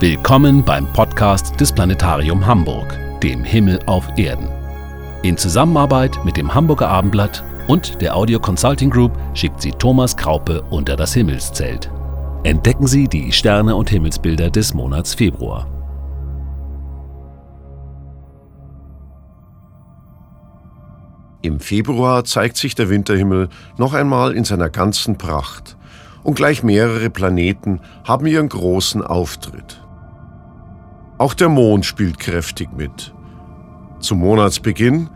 Willkommen beim Podcast des Planetarium Hamburg, dem Himmel auf Erden. In Zusammenarbeit mit dem Hamburger Abendblatt und der Audio Consulting Group schickt sie Thomas Kraupe unter das Himmelszelt. Entdecken Sie die Sterne und Himmelsbilder des Monats Februar. Im Februar zeigt sich der Winterhimmel noch einmal in seiner ganzen Pracht und gleich mehrere Planeten haben ihren großen Auftritt. Auch der Mond spielt kräftig mit. Zum Monatsbeginn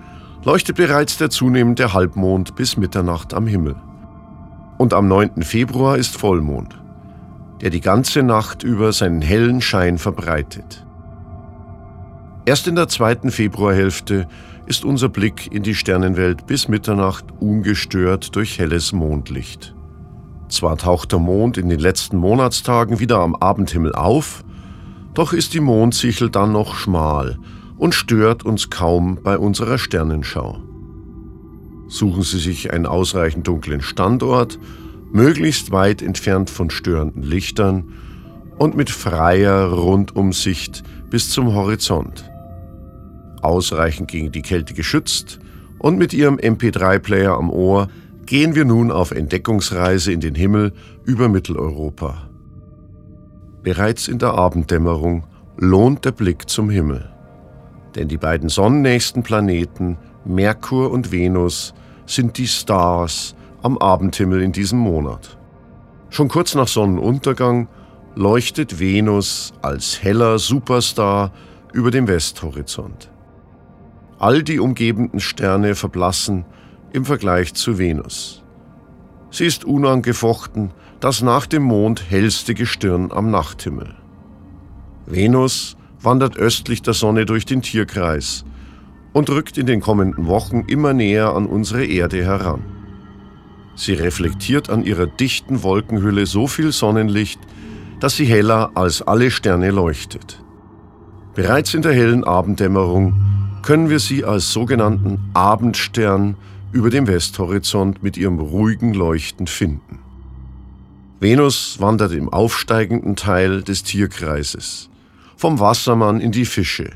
leuchtet bereits der zunehmende Halbmond bis Mitternacht am Himmel. Und am 9. Februar ist Vollmond, der die ganze Nacht über seinen hellen Schein verbreitet. Erst in der zweiten Februarhälfte ist unser Blick in die Sternenwelt bis Mitternacht ungestört durch helles Mondlicht. Zwar taucht der Mond in den letzten Monatstagen wieder am Abendhimmel auf, doch ist die Mondsichel dann noch schmal und stört uns kaum bei unserer Sternenschau. Suchen Sie sich einen ausreichend dunklen Standort, möglichst weit entfernt von störenden Lichtern und mit freier Rundumsicht bis zum Horizont. Ausreichend gegen die Kälte geschützt und mit Ihrem MP3-Player am Ohr gehen wir nun auf Entdeckungsreise in den Himmel über Mitteleuropa. Bereits in der Abenddämmerung lohnt der Blick zum Himmel. Denn die beiden sonnennächsten Planeten, Merkur und Venus, sind die Stars am Abendhimmel in diesem Monat. Schon kurz nach Sonnenuntergang leuchtet Venus als heller Superstar über dem Westhorizont. All die umgebenden Sterne verblassen im Vergleich zu Venus. Sie ist unangefochten das nach dem Mond hellste Gestirn am Nachthimmel. Venus wandert östlich der Sonne durch den Tierkreis und rückt in den kommenden Wochen immer näher an unsere Erde heran. Sie reflektiert an ihrer dichten Wolkenhülle so viel Sonnenlicht, dass sie heller als alle Sterne leuchtet. Bereits in der hellen Abenddämmerung können wir sie als sogenannten Abendstern über dem Westhorizont mit ihrem ruhigen Leuchten finden. Venus wandert im aufsteigenden Teil des Tierkreises, vom Wassermann in die Fische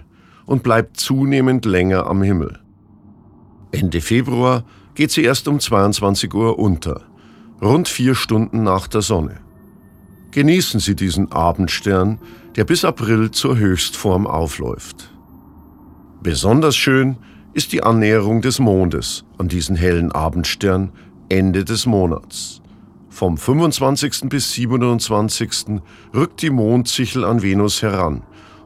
und bleibt zunehmend länger am Himmel. Ende Februar geht sie erst um 22 Uhr unter, rund vier Stunden nach der Sonne. Genießen Sie diesen Abendstern, der bis April zur Höchstform aufläuft. Besonders schön ist die Annäherung des Mondes an diesen hellen Abendstern Ende des Monats. Vom 25. bis 27. rückt die Mondsichel an Venus heran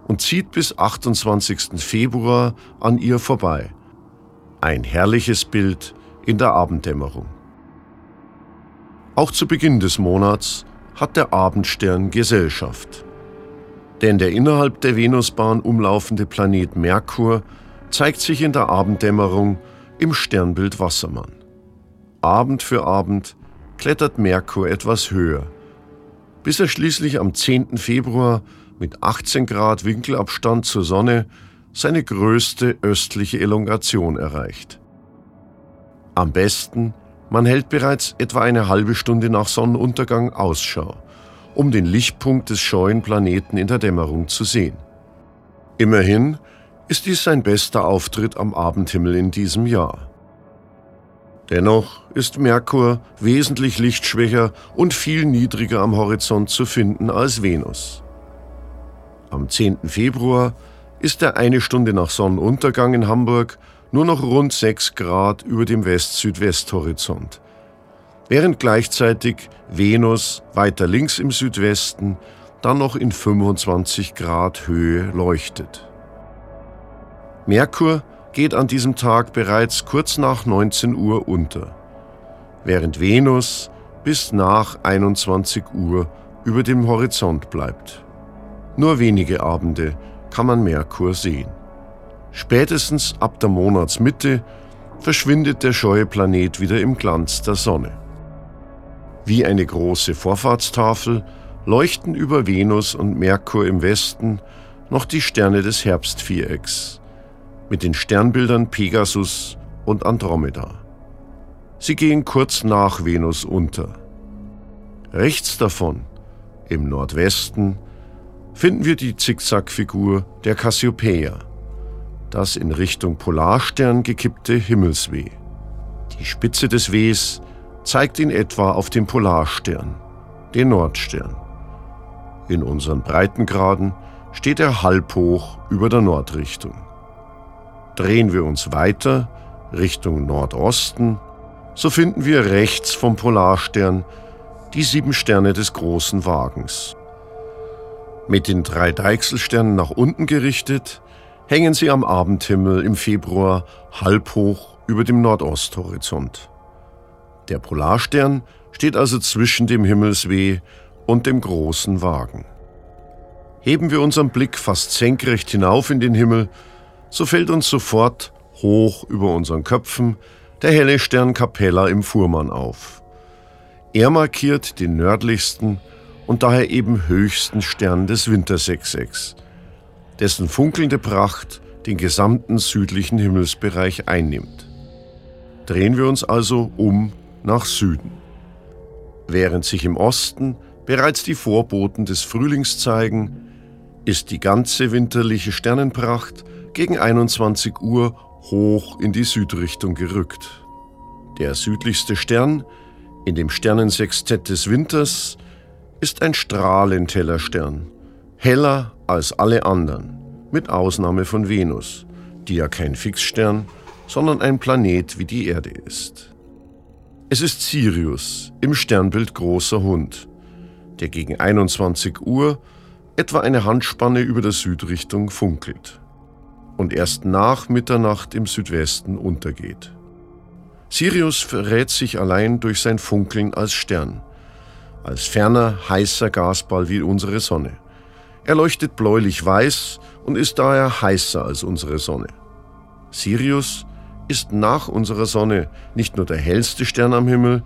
und zieht bis 28. Februar an ihr vorbei. Ein herrliches Bild in der Abenddämmerung. Auch zu Beginn des Monats hat der Abendstern Gesellschaft. Denn der innerhalb der Venusbahn umlaufende Planet Merkur zeigt sich in der Abenddämmerung im Sternbild Wassermann. Abend für Abend klettert Merkur etwas höher, bis er schließlich am 10. Februar mit 18 Grad Winkelabstand zur Sonne seine größte östliche Elongation erreicht. Am besten, man hält bereits etwa eine halbe Stunde nach Sonnenuntergang Ausschau, um den Lichtpunkt des scheuen Planeten in der Dämmerung zu sehen. Immerhin ist dies sein bester Auftritt am Abendhimmel in diesem Jahr. Dennoch ist Merkur wesentlich lichtschwächer und viel niedriger am Horizont zu finden als Venus. Am 10. Februar ist er eine Stunde nach Sonnenuntergang in Hamburg nur noch rund 6 Grad über dem West-Südwest-Horizont, während gleichzeitig Venus weiter links im Südwesten dann noch in 25 Grad Höhe leuchtet. Merkur geht an diesem Tag bereits kurz nach 19 Uhr unter, während Venus bis nach 21 Uhr über dem Horizont bleibt. Nur wenige Abende kann man Merkur sehen. Spätestens ab der Monatsmitte verschwindet der scheue Planet wieder im Glanz der Sonne. Wie eine große Vorfahrtstafel leuchten über Venus und Merkur im Westen noch die Sterne des Herbstvierecks, mit den Sternbildern Pegasus und Andromeda. Sie gehen kurz nach Venus unter. Rechts davon, im Nordwesten, finden wir die Zickzackfigur der Cassiopeia, das in Richtung Polarstern gekippte Himmelsweh. Die Spitze des Ws zeigt in etwa auf den Polarstern, den Nordstern. In unseren Breitengraden steht er halbhoch über der Nordrichtung. Drehen wir uns weiter Richtung Nordosten, so finden wir rechts vom Polarstern die sieben Sterne des großen Wagens. Mit den drei Deichselsternen nach unten gerichtet, hängen sie am Abendhimmel im Februar halbhoch über dem Nordosthorizont. Der Polarstern steht also zwischen dem Himmelsweh und dem großen Wagen. Heben wir unseren Blick fast senkrecht hinauf in den Himmel, so fällt uns sofort hoch über unseren Köpfen der helle Stern Capella im Fuhrmann auf. Er markiert den nördlichsten und daher eben höchsten Stern des Wintersechsecks, dessen funkelnde Pracht den gesamten südlichen Himmelsbereich einnimmt. Drehen wir uns also um nach Süden. Während sich im Osten bereits die Vorboten des Frühlings zeigen, ist die ganze winterliche Sternenpracht gegen 21 Uhr hoch in die Südrichtung gerückt. Der südlichste Stern in dem Sternensextett des Winters ist ein strahlend heller Stern, heller als alle anderen, mit Ausnahme von Venus, die ja kein Fixstern, sondern ein Planet wie die Erde ist. Es ist Sirius im Sternbild Großer Hund, der gegen 21 Uhr etwa eine Handspanne über der Südrichtung funkelt und erst nach Mitternacht im Südwesten untergeht. Sirius verrät sich allein durch sein Funkeln als Stern, als ferner heißer Gasball wie unsere Sonne. Er leuchtet bläulich-weiß und ist daher heißer als unsere Sonne. Sirius ist nach unserer Sonne nicht nur der hellste Stern am Himmel,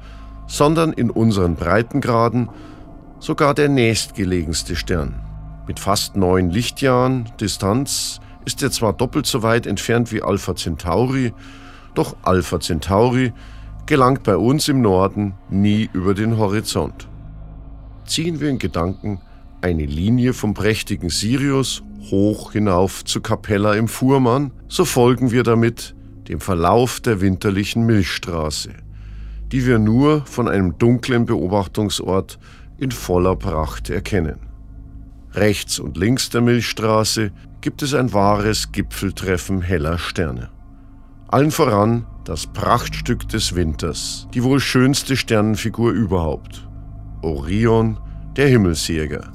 sondern in unseren Breitengraden sogar der nächstgelegenste Stern. Mit fast neun Lichtjahren Distanz ist er zwar doppelt so weit entfernt wie Alpha Centauri, doch Alpha Centauri gelangt bei uns im Norden nie über den Horizont. Ziehen wir in Gedanken eine Linie vom prächtigen Sirius hoch hinauf zu Capella im Fuhrmann, so folgen wir damit dem Verlauf der winterlichen Milchstraße, die wir nur von einem dunklen Beobachtungsort in voller Pracht erkennen. Rechts und links der Milchstraße gibt es ein wahres Gipfeltreffen heller Sterne. Allen voran das Prachtstück des Winters, die wohl schönste Sternenfigur überhaupt. Orion, der Himmelsjäger.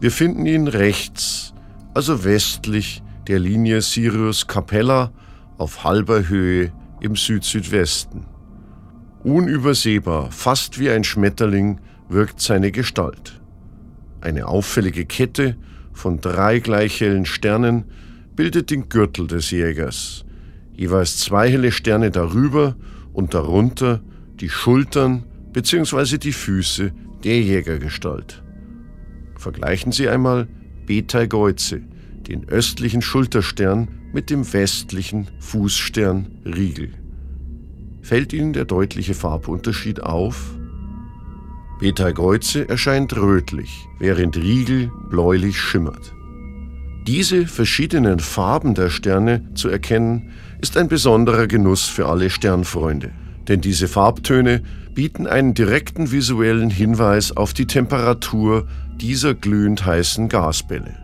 Wir finden ihn rechts, also westlich der Linie Sirius Capella auf halber Höhe im Süd-Südwesten. Unübersehbar, fast wie ein Schmetterling, wirkt seine Gestalt. Eine auffällige Kette von drei gleich hellen Sternen bildet den Gürtel des Jägers. Jeweils zwei helle Sterne darüber und darunter die Schultern bzw. die Füße der Jägergestalt. Vergleichen Sie einmal Betelgeuse, den östlichen Schulterstern, mit dem westlichen Fußstern Riegel. Fällt Ihnen der deutliche Farbunterschied auf? Betelgeuse erscheint rötlich, während Riegel bläulich schimmert. Diese verschiedenen Farben der Sterne zu erkennen, ist ein besonderer Genuss für alle Sternfreunde, denn diese Farbtöne bieten einen direkten visuellen Hinweis auf die Temperatur dieser glühend heißen Gasbälle.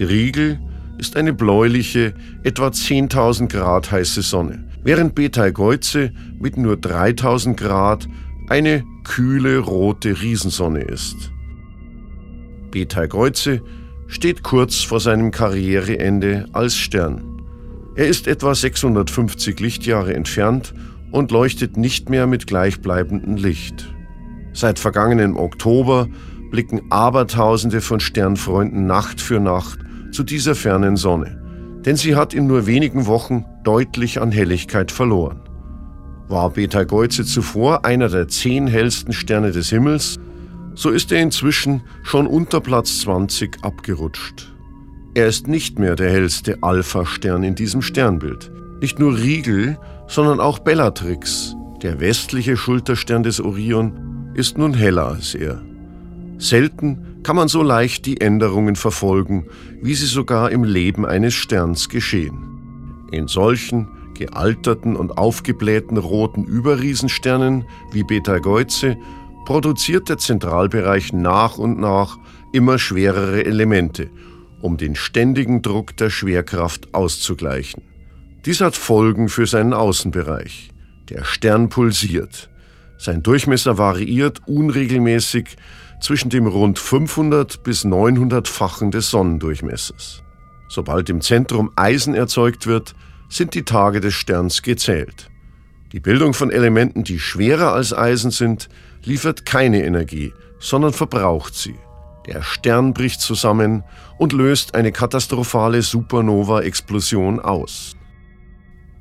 Riegel ist eine bläuliche, etwa 10.000 Grad heiße Sonne, während Betelgeuse mit nur 3.000 Grad eine kühle rote Riesensonne ist. Betelgeuse steht kurz vor seinem Karriereende als Stern. Er ist etwa 650 Lichtjahre entfernt und leuchtet nicht mehr mit gleichbleibendem Licht. Seit vergangenem Oktober blicken Abertausende von Sternfreunden Nacht für Nacht zu dieser fernen Sonne, denn sie hat in nur wenigen Wochen deutlich an Helligkeit verloren. War Betelgeuse zuvor einer der zehn hellsten Sterne des Himmels, so ist er inzwischen schon unter Platz 20 abgerutscht. Er ist nicht mehr der hellste Alpha-Stern in diesem Sternbild. Nicht nur Riegel, sondern auch Bellatrix, der westliche Schulterstern des Orion, ist nun heller als er. Selten kann man so leicht die Änderungen verfolgen, wie sie sogar im Leben eines Sterns geschehen. In solchen gealterten und aufgeblähten roten Überriesensternen wie Betelgeuse produziert der Zentralbereich nach und nach immer schwerere Elemente, um den ständigen Druck der Schwerkraft auszugleichen. Dies hat Folgen für seinen Außenbereich. Der Stern pulsiert. Sein Durchmesser variiert unregelmäßig zwischen dem rund 500 bis 900-fachen des Sonnendurchmessers. Sobald im Zentrum Eisen erzeugt wird, sind die Tage des Sterns gezählt. Die Bildung von Elementen, die schwerer als Eisen sind, liefert keine Energie, sondern verbraucht sie. Der Stern bricht zusammen und löst eine katastrophale Supernova-Explosion aus.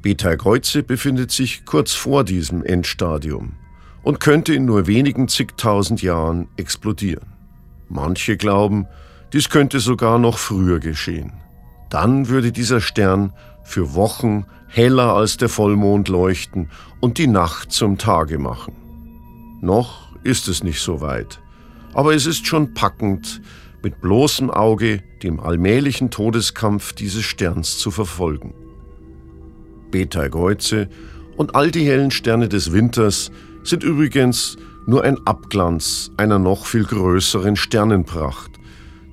Beta Kreuze befindet sich kurz vor diesem Endstadium und könnte in nur wenigen zigtausend Jahren explodieren. Manche glauben, dies könnte sogar noch früher geschehen. Dann würde dieser Stern für Wochen heller als der Vollmond leuchten und die Nacht zum Tage machen. Noch ist es nicht so weit, aber es ist schon packend, mit bloßem Auge dem allmählichen Todeskampf dieses Sterns zu verfolgen. Betelgeuse und all die hellen Sterne des Winters sind übrigens nur ein Abglanz einer noch viel größeren Sternenpracht.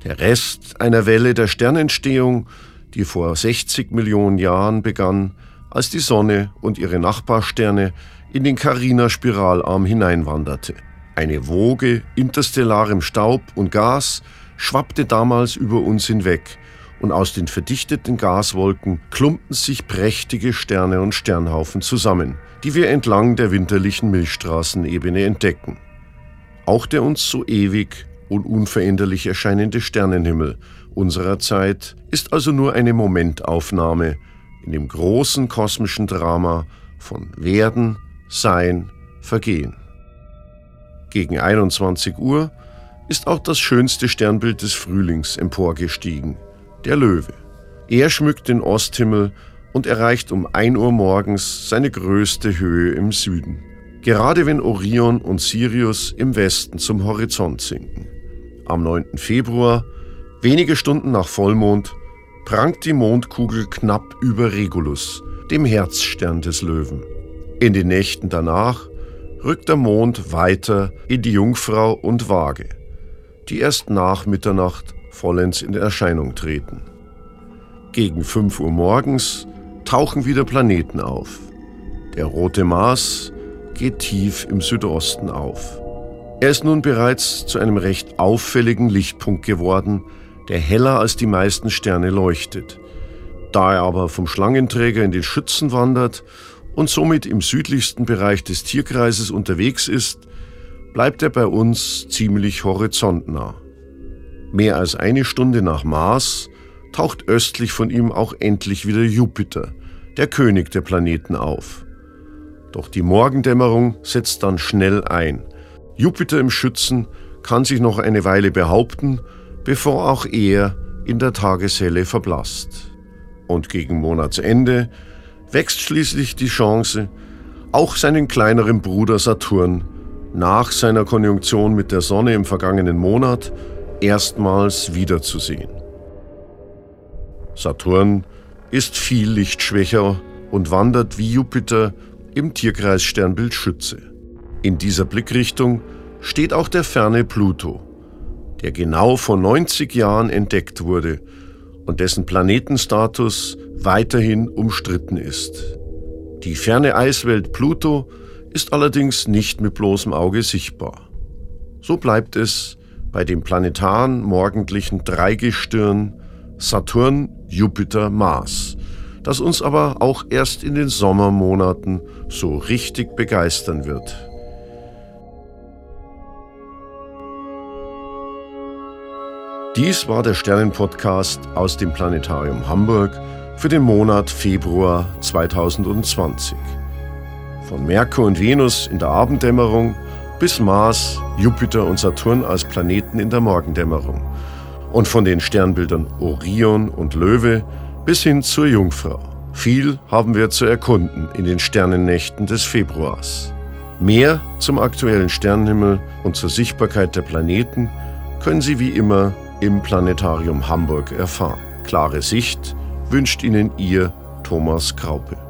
Der Rest einer Welle der Sternentstehung, die vor 60 Millionen Jahren begann, als die Sonne und ihre Nachbarsterne in den Carina-Spiralarm hineinwanderte. Eine Woge interstellarem Staub und Gas schwappte damals über uns hinweg und aus den verdichteten Gaswolken klumpten sich prächtige Sterne und Sternhaufen zusammen, die wir entlang der winterlichen Milchstraßenebene entdecken. Auch der uns so ewig und unveränderlich erscheinende Sternenhimmel unserer Zeit ist also nur eine Momentaufnahme in dem großen kosmischen Drama von Werden, Sein, Vergehen. Gegen 21 Uhr ist auch das schönste Sternbild des Frühlings emporgestiegen, der Löwe. Er schmückt den Osthimmel und erreicht um 1 Uhr morgens seine größte Höhe im Süden. Gerade wenn Orion und Sirius im Westen zum Horizont sinken. Am 9. Februar, wenige Stunden nach Vollmond, prangt die Mondkugel knapp über Regulus, dem Herzstern des Löwen. In den Nächten danach rückt der Mond weiter in die Jungfrau und Waage, die erst nach Mitternacht vollends in Erscheinung treten. Gegen 5 Uhr morgens tauchen wieder Planeten auf. Der rote Mars geht tief im Südosten auf. Er ist nun bereits zu einem recht auffälligen Lichtpunkt geworden, der heller als die meisten Sterne leuchtet. Da er aber vom Schlangenträger in den Schützen wandert und somit im südlichsten Bereich des Tierkreises unterwegs ist, bleibt er bei uns ziemlich horizontnah. Mehr als eine Stunde nach Mars taucht östlich von ihm auch endlich wieder Jupiter, der König der Planeten, auf. Doch die Morgendämmerung setzt dann schnell ein. Jupiter im Schützen kann sich noch eine Weile behaupten, bevor auch er in der Tageshelle verblasst. Und gegen Monatsende wächst schließlich die Chance, auch seinen kleineren Bruder Saturn nach seiner Konjunktion mit der Sonne im vergangenen Monat erstmals wiederzusehen. Saturn ist viel lichtschwächer und wandert wie Jupiter im Tierkreissternbild Schütze. In dieser Blickrichtung steht auch der ferne Pluto, der genau vor 90 Jahren entdeckt wurde und dessen Planetenstatus weiterhin umstritten ist. Die ferne Eiswelt Pluto ist allerdings nicht mit bloßem Auge sichtbar. So bleibt es bei dem planetaren morgendlichen Dreigestirn Saturn, Jupiter, Mars, das uns aber auch erst in den Sommermonaten so richtig begeistern wird. Dies war der Sternenpodcast aus dem Planetarium Hamburg für den Monat Februar 2020. Von Merkur und Venus in der Abenddämmerung bis Mars, Jupiter und Saturn als Planeten in der Morgendämmerung und von den Sternbildern Orion und Löwe bis hin zur Jungfrau. Viel haben wir zu erkunden in den Sternennächten des Februars. Mehr zum aktuellen Sternenhimmel und zur Sichtbarkeit der Planeten können Sie wie immer im Planetarium Hamburg erfahren. Klare Sicht wünscht Ihnen Ihr Thomas Kraupe.